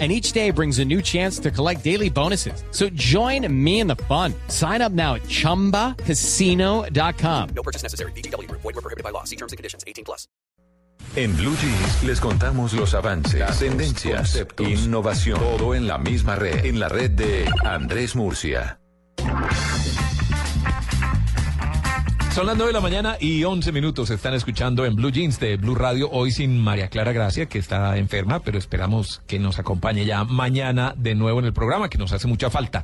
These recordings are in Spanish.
and each day brings a new chance to collect daily bonuses. So join me in the fun. Sign up now at ChumbaCasino.com. No purchase necessary. BGW. Void were prohibited by law. See terms and conditions. 18 plus. En Blue Jeans les contamos los avances, Datos, tendencias, conceptos, innovación. Todo en la misma red. En la red de Andrés Murcia. Son las 9 de la mañana y 11 minutos. Están escuchando en Blue Jeans de Blue Radio. Hoy sin María Clara Gracia, que está enferma, pero esperamos que nos acompañe ya mañana de nuevo en el programa, que nos hace mucha falta.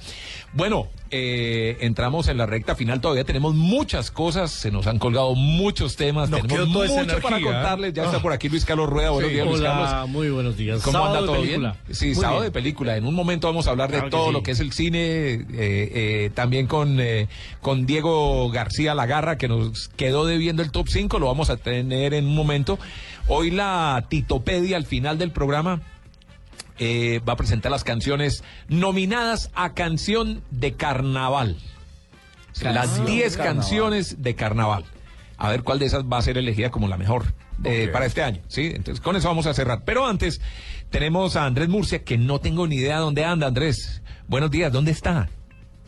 Bueno, eh, entramos en la recta final. Todavía tenemos muchas cosas. Se nos han colgado muchos temas. Nos tenemos mucho para energía. contarles. Ya está Ah. por aquí Luis Carlos Rueda. Buenos Sí. días, Luis Carlos. muy buenos días. ¿Cómo Sábado anda todo película. bien? Sí, Muy sábado bien. de película. En un momento vamos a hablar de Claro que todo sí. lo que es el cine, eh, eh, también con, eh, con Diego García Lagarra, que nos quedó debiendo el top 5, lo vamos a tener en un momento. Hoy la Titopedia al final del programa eh, va a presentar las canciones nominadas a canción de carnaval. las 10 canciones de carnaval. A ver cuál de esas va a ser elegida como la mejor eh, para este año. ¿sí? Entonces, con eso vamos a cerrar. Pero antes, tenemos a Andrés Murcia, que no tengo ni idea dónde anda, Andrés. Buenos días, ¿dónde está?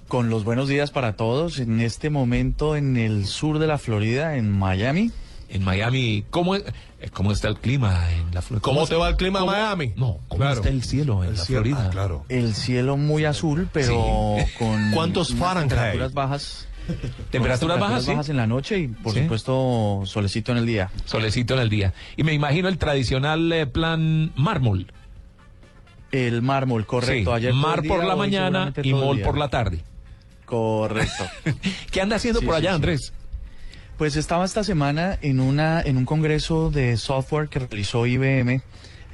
Con los buenos días para todos. En este momento en el sur de la Florida, en Miami. En Miami, ¿cómo, es- eh, cómo está el clima en la Florida? ¿Cómo te va el clima en Miami? No, ¿cómo Claro. está el cielo en El la cielo, Florida? ah, claro. El cielo muy azul, pero Sí. con ¿Cuántos Fahrenheit? temperaturas bajas. Temperaturas bajas, sí. bajas en la noche y por Sí. supuesto solecito en el día. Solecito en el día. Y me imagino el tradicional eh, plan mármol. El mármol, correcto. Sí, Ayer todo mar por día, la mañana y mol por la tarde. Correcto. ¿Qué anda haciendo Sí, por allá, sí. Andrés? Pues estaba esta semana en una en un congreso de software que realizó IBM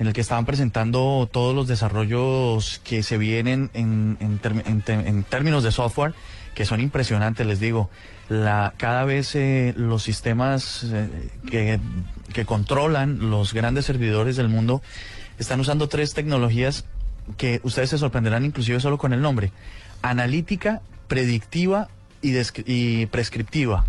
en el que estaban presentando todos los desarrollos que se vienen en, en term- en te- en términos de software que son impresionantes, les digo. La, cada vez eh, los sistemas eh, que, que controlan los grandes servidores del mundo están usando tres tecnologías que ustedes se sorprenderán inclusive solo con el nombre. Analítica, predictiva y, prescriptiva.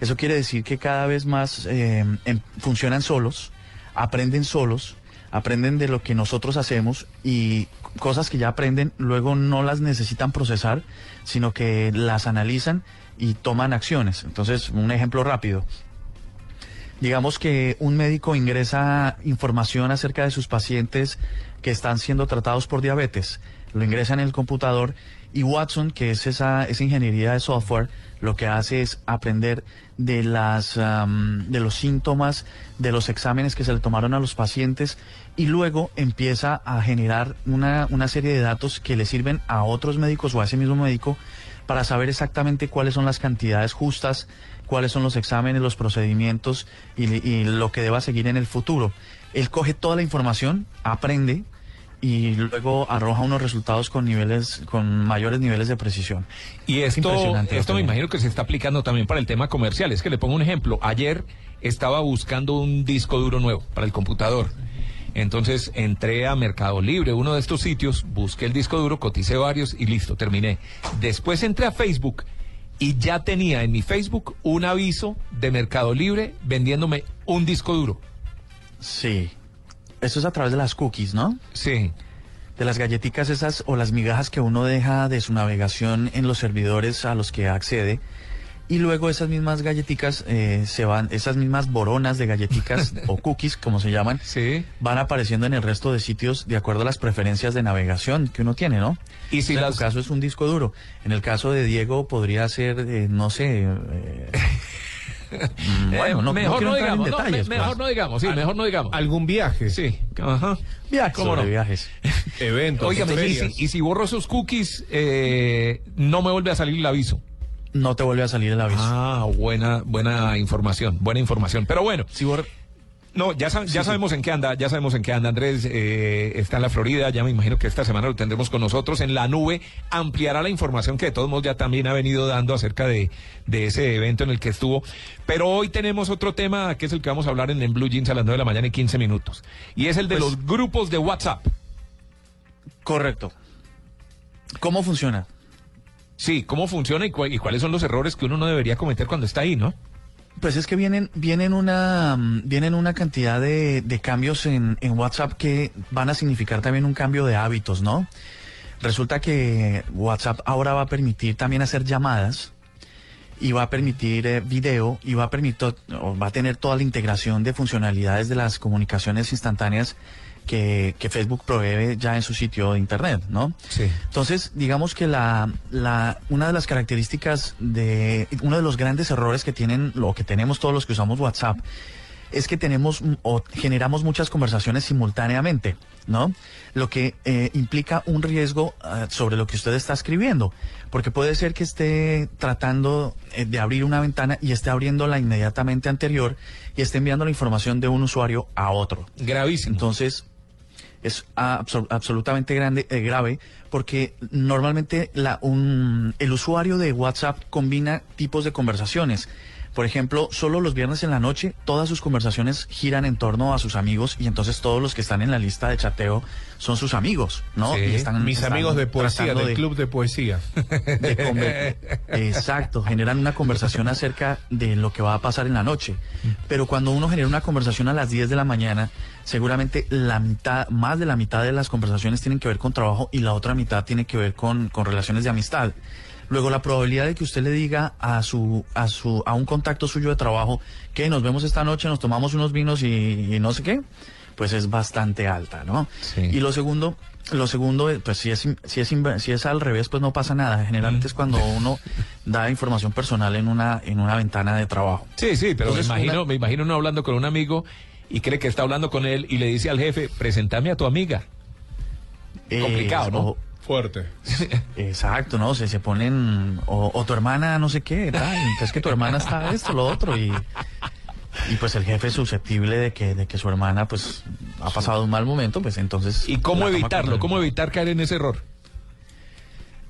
Eso quiere decir que cada vez más eh, em- funcionan solos, aprenden solos, aprenden de lo que nosotros hacemos y cosas que ya aprenden luego no las necesitan procesar, sino que las analizan y toman acciones. Entonces, un ejemplo rápido. Digamos que un médico ingresa información acerca de sus pacientes que están siendo tratados por diabetes. Lo ingresa en el computador y Watson, que es esa, esa ingeniería de software, lo que hace es aprender de, las, am, de los síntomas, de los exámenes que se le tomaron a los pacientes y luego empieza a generar una, una serie de datos que le sirven a otros médicos o a ese mismo médico para saber exactamente cuáles son las cantidades justas, cuáles son los exámenes, los procedimientos y, y lo que deba seguir en el futuro. Él coge toda la información, aprende y luego arroja unos resultados con niveles, con mayores niveles de precisión. Y Es esto, impresionante lo esto me imagino que se está aplicando también para el tema comercial. Es que le pongo un ejemplo. Ayer estaba buscando un disco duro nuevo para el computador. Entonces entré a Mercado Libre, uno de estos sitios, busqué el disco duro, coticé varios y listo, terminé. Después entré a Facebook y ya tenía en mi Facebook un aviso de Mercado Libre vendiéndome un disco duro. Sí. Eso es a través de las cookies, ¿no? Sí. De las galletitas esas o las migajas que uno deja de su navegación en los servidores a los que accede. Y luego esas mismas galletitas eh, se van, esas mismas boronas de galletitas o cookies, como se llaman, Sí. van apareciendo en el resto de sitios de acuerdo a las preferencias de navegación que uno tiene, ¿no? Y si en las- tu caso es un disco duro. En el caso de Diego podría ser, eh, no sé. eh, bueno, Eh, no, mejor no, digamos, no, detalles, me- mejor pues. no digamos, sí, mejor no digamos. ¿Algún viaje? Sí, ajá. Viajes ¿Cómo no? viajes. Eventos. Óigame, y si, y si borro esos cookies, eh, no me vuelve a salir el aviso. No te vuelve a salir el aviso. Ah, buena, buena información, buena información. Pero bueno, Si, bor- No, ya, sab- ya sabemos en qué anda, ya sabemos en qué anda. Andrés eh, está en la Florida, ya me imagino que esta semana lo tendremos con nosotros en la nube. Ampliará la información que de todos modos ya también ha venido dando acerca de, de ese evento en el que estuvo. Pero hoy tenemos otro tema que es el que vamos a hablar en, en Blue Jeans a las 9 de la mañana y 15 minutos. Y es el de Pues- los grupos de WhatsApp. Correcto. ¿Cómo funciona? Sí, cómo funciona y, y cuáles son los errores que uno no debería cometer cuando está ahí, ¿no? Pues es que vienen, vienen una, mm, vienen una cantidad de, cambios en, WhatsApp que van a significar también un cambio de hábitos, ¿no? Resulta que WhatsApp ahora va a permitir también hacer llamadas y va a permitir eh, video y va a permitir, va a tener toda la integración de funcionalidades de las comunicaciones instantáneas que, que Facebook provee ya en su sitio de internet, ¿no? Sí. Entonces, digamos que la, la, una de las características de, uno de los grandes errores que tienen, lo que tenemos todos los que usamos WhatsApp, es que tenemos o generamos muchas conversaciones simultáneamente, ¿no? Lo que eh, implica un riesgo ah, sobre lo que usted está escribiendo, porque puede ser que esté tratando eh, de abrir una ventana y esté abriéndola inmediatamente anterior y esté enviando la información de un usuario a otro. Gravísimo. Entonces, es abso- absolutamente grande, eh, grave porque normalmente la, un, el usuario de WhatsApp combina tipos de conversaciones. Por ejemplo, solo los viernes en la noche todas sus conversaciones giran en torno a sus amigos y entonces todos los que están en la lista de chateo son sus amigos, ¿no? Sí, y están, Mis están amigos de poesía, del de- club de poesía. de Exacto, generan una conversación acerca de lo que va a pasar en la noche. Pero cuando uno genera una conversación a las 10 de la mañana, seguramente la mitad, más de la mitad de las conversaciones tienen que ver con trabajo y la otra mitad tiene que ver con, con relaciones de amistad. Luego la probabilidad de que usted le diga a su, a su, a un contacto suyo de trabajo que nos vemos esta noche, nos tomamos unos vinos y, y no sé qué, pues es bastante alta, ¿no? Sí. Y lo segundo, lo segundo, eh, pues si es, si es, si es al revés, pues no pasa nada. Generalmente es cuando uno da información personal en una, en una ventana de trabajo. Sí, sí, pero Entonces, me imagino, una- me imagino uno hablando con un amigo y cree que está hablando con él y le dice al jefe, presentame a tu amiga. Complicado, ¿no? o- Fuerte. exacto, ¿no? Se, se ponen, o, o tu hermana no sé qué, tal, entonces que tu hermana está esto, lo otro, y, y pues el jefe es susceptible de que, de que su hermana pues ha pasado un mal momento, pues entonces... ¿Y cómo evitarlo? ¿Cómo evitar caer en ese error?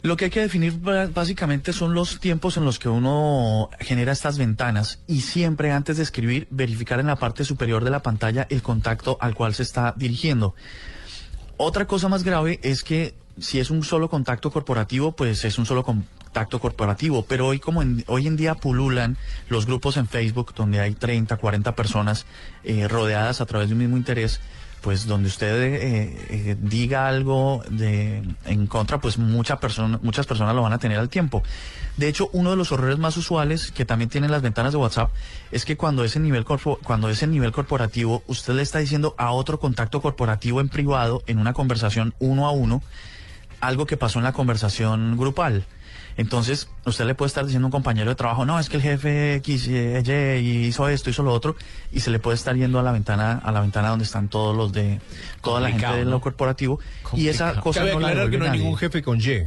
Lo que hay que definir básicamente son los tiempos en los que uno genera estas ventanas y siempre antes de escribir verificar en la parte superior de la pantalla el contacto al cual se está dirigiendo. Otra cosa más grave es que si es un solo contacto corporativo, pues es un solo contacto corporativo, pero hoy como en, hoy en día pululan los grupos en Facebook donde hay 30, 40 personas eh, rodeadas a través de un mismo interés, pues donde usted eh, eh, diga algo de en contra, pues mucha persona, muchas personas lo van a tener al tiempo. De hecho, uno de los errores más usuales que también tienen las ventanas de WhatsApp es que cuando ese nivel corpo- cuando ese nivel corporativo, usted le está diciendo a otro contacto corporativo en privado, en una conversación uno a uno, algo que pasó en la conversación grupal. Entonces, usted le puede estar diciendo a un compañero de trabajo, no, es que el jefe X, eh, Y hizo esto, hizo lo otro, y se le puede estar yendo a la ventana, a la ventana donde están todos los de, toda la gente Complicado, de ¿no? lo corporativo, y esa cosa Cabe no la que no hay nadie. ningún jefe con Y.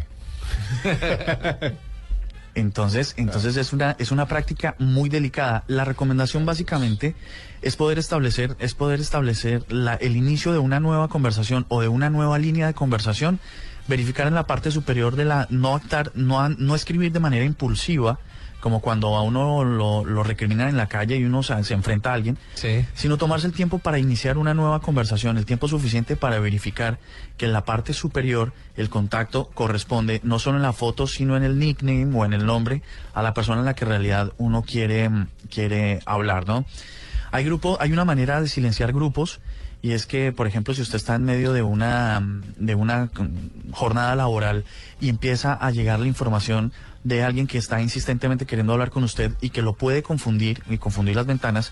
Entonces, entonces es una es una práctica muy delicada. La recomendación básicamente es poder establecer es poder establecer la- el inicio de una nueva conversación o de una nueva línea de conversación, verificar en la parte superior de la no actar, no no escribir de manera impulsiva, como cuando a uno lo, lo recriminan en la calle y uno se, se enfrenta a alguien, Sí. sino tomarse el tiempo para iniciar una nueva conversación, el tiempo suficiente para verificar que en la parte superior el contacto corresponde no solo en la foto, sino en el nickname o en el nombre a la persona en la que en realidad uno quiere, quiere hablar, ¿no? Hay grupo, hay una manera de silenciar grupos y es que, por ejemplo, si usted está en medio de una de una jornada laboral y empieza a llegar la información de alguien que está insistentemente queriendo hablar con usted y que lo puede confundir y confundir las ventanas,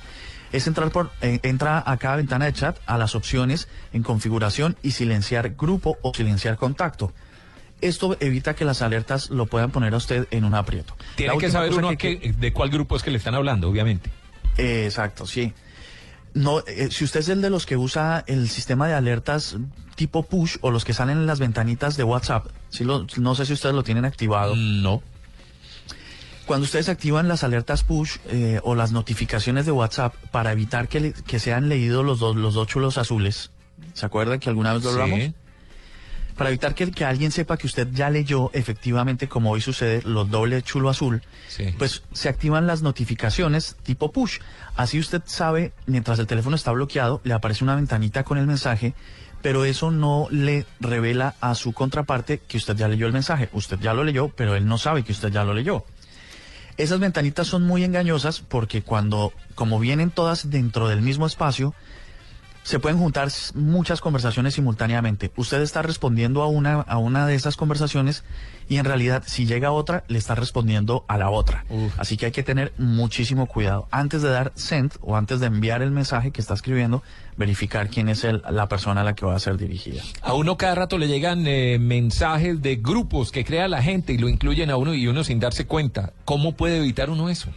es entrar por eh, entra a cada ventana de chat a las opciones en configuración y silenciar grupo o silenciar contacto. Esto evita que las alertas lo puedan poner a usted en un aprieto. Tiene que saber uno que- de cuál grupo es que le están hablando, obviamente. Eh, exacto, sí. No, eh, si usted es el de los que usa el sistema de alertas tipo push o los que salen en las ventanitas de WhatsApp, si lo- no sé si ustedes lo tienen activado. No. Cuando ustedes activan las alertas push eh, o las notificaciones de WhatsApp para evitar que, le- que sean leídos los dos, los dos chulos azules, ¿se acuerdan que alguna vez lo hablamos? Sí. Para evitar que, que alguien sepa que usted ya leyó efectivamente, como hoy sucede, los doble chulo azul, Sí. pues se activan las notificaciones tipo push. Así usted sabe, mientras el teléfono está bloqueado, le aparece una ventanita con el mensaje, pero eso no le revela a su contraparte que usted ya leyó el mensaje. Usted ya lo leyó, pero él no sabe que usted ya lo leyó. Esas ventanitas son muy engañosas porque cuando, como vienen todas dentro del mismo espacio, se pueden juntar muchas conversaciones simultáneamente. Usted está respondiendo a una, a una de esas conversaciones y en realidad si llega otra, le está respondiendo a la otra. Uf. Así que hay que tener muchísimo cuidado. Antes de dar send o antes de enviar el mensaje que está escribiendo, verificar quién es el- la persona a la que va a ser dirigida. A uno cada rato le llegan eh, mensajes de grupos que crea la gente y lo incluyen a uno y uno sin darse cuenta. ¿Cómo puede evitar uno eso?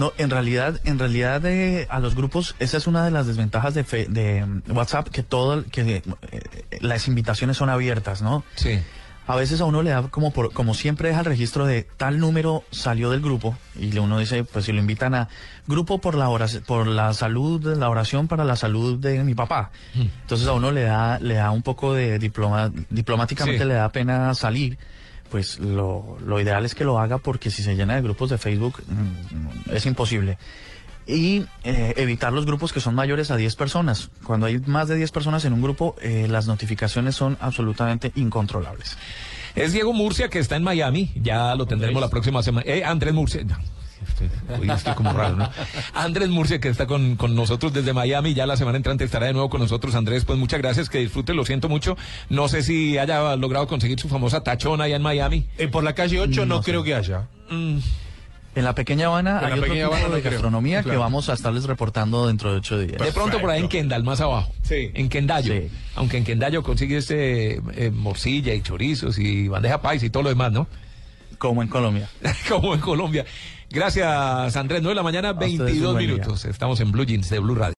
No, en realidad, en realidad eh, a los grupos, esa es una de las desventajas de, fe- de mm, WhatsApp, que todo, que eh, las invitaciones son abiertas, ¿no? Sí. A veces a uno le da como por, como siempre deja el registro de tal número salió del grupo y uno dice, pues si lo invitan a grupo por la oración, por la salud, la oración para la salud de mi papá. Entonces a uno le da, le da un poco de diploma, diplomáticamente Sí. le da pena salir. Pues lo, lo ideal es que lo haga porque si se llena de grupos de Facebook mm, es imposible. Y eh, evitar los grupos que son mayores a 10 personas. Cuando hay más de 10 personas en un grupo, eh, las notificaciones son absolutamente incontrolables. Es Diego Murcia que está en Miami. Ya lo tendremos la próxima semana. Eh, Andrés Murcia. No, hoy estoy como raro, ¿no? Andrés Murcia que está con, con nosotros desde Miami. Ya la semana entrante estará de nuevo con nosotros. Andrés, pues muchas gracias. Que disfrute. Lo siento mucho. No sé si haya logrado conseguir su famosa tachona allá en Miami. Eh, por la calle 8 no, creo que haya. Mm, En la pequeña Habana En hay la otro Pequeña tipo Habana de creo. gastronomía que vamos a estarles reportando dentro de ocho días. de pronto por ahí en Kendall, más abajo. Sí. En Kendallo. Sí. Aunque en Kendallo consigues eh, eh, morcilla y chorizos y bandeja paisa y todo lo demás, ¿no? Como en Colombia. Como en Colombia. Gracias, Andrés. 9 de la mañana, ustedes un 22 buen día. minutos. Estamos en Blue Jeans de Blue Radio.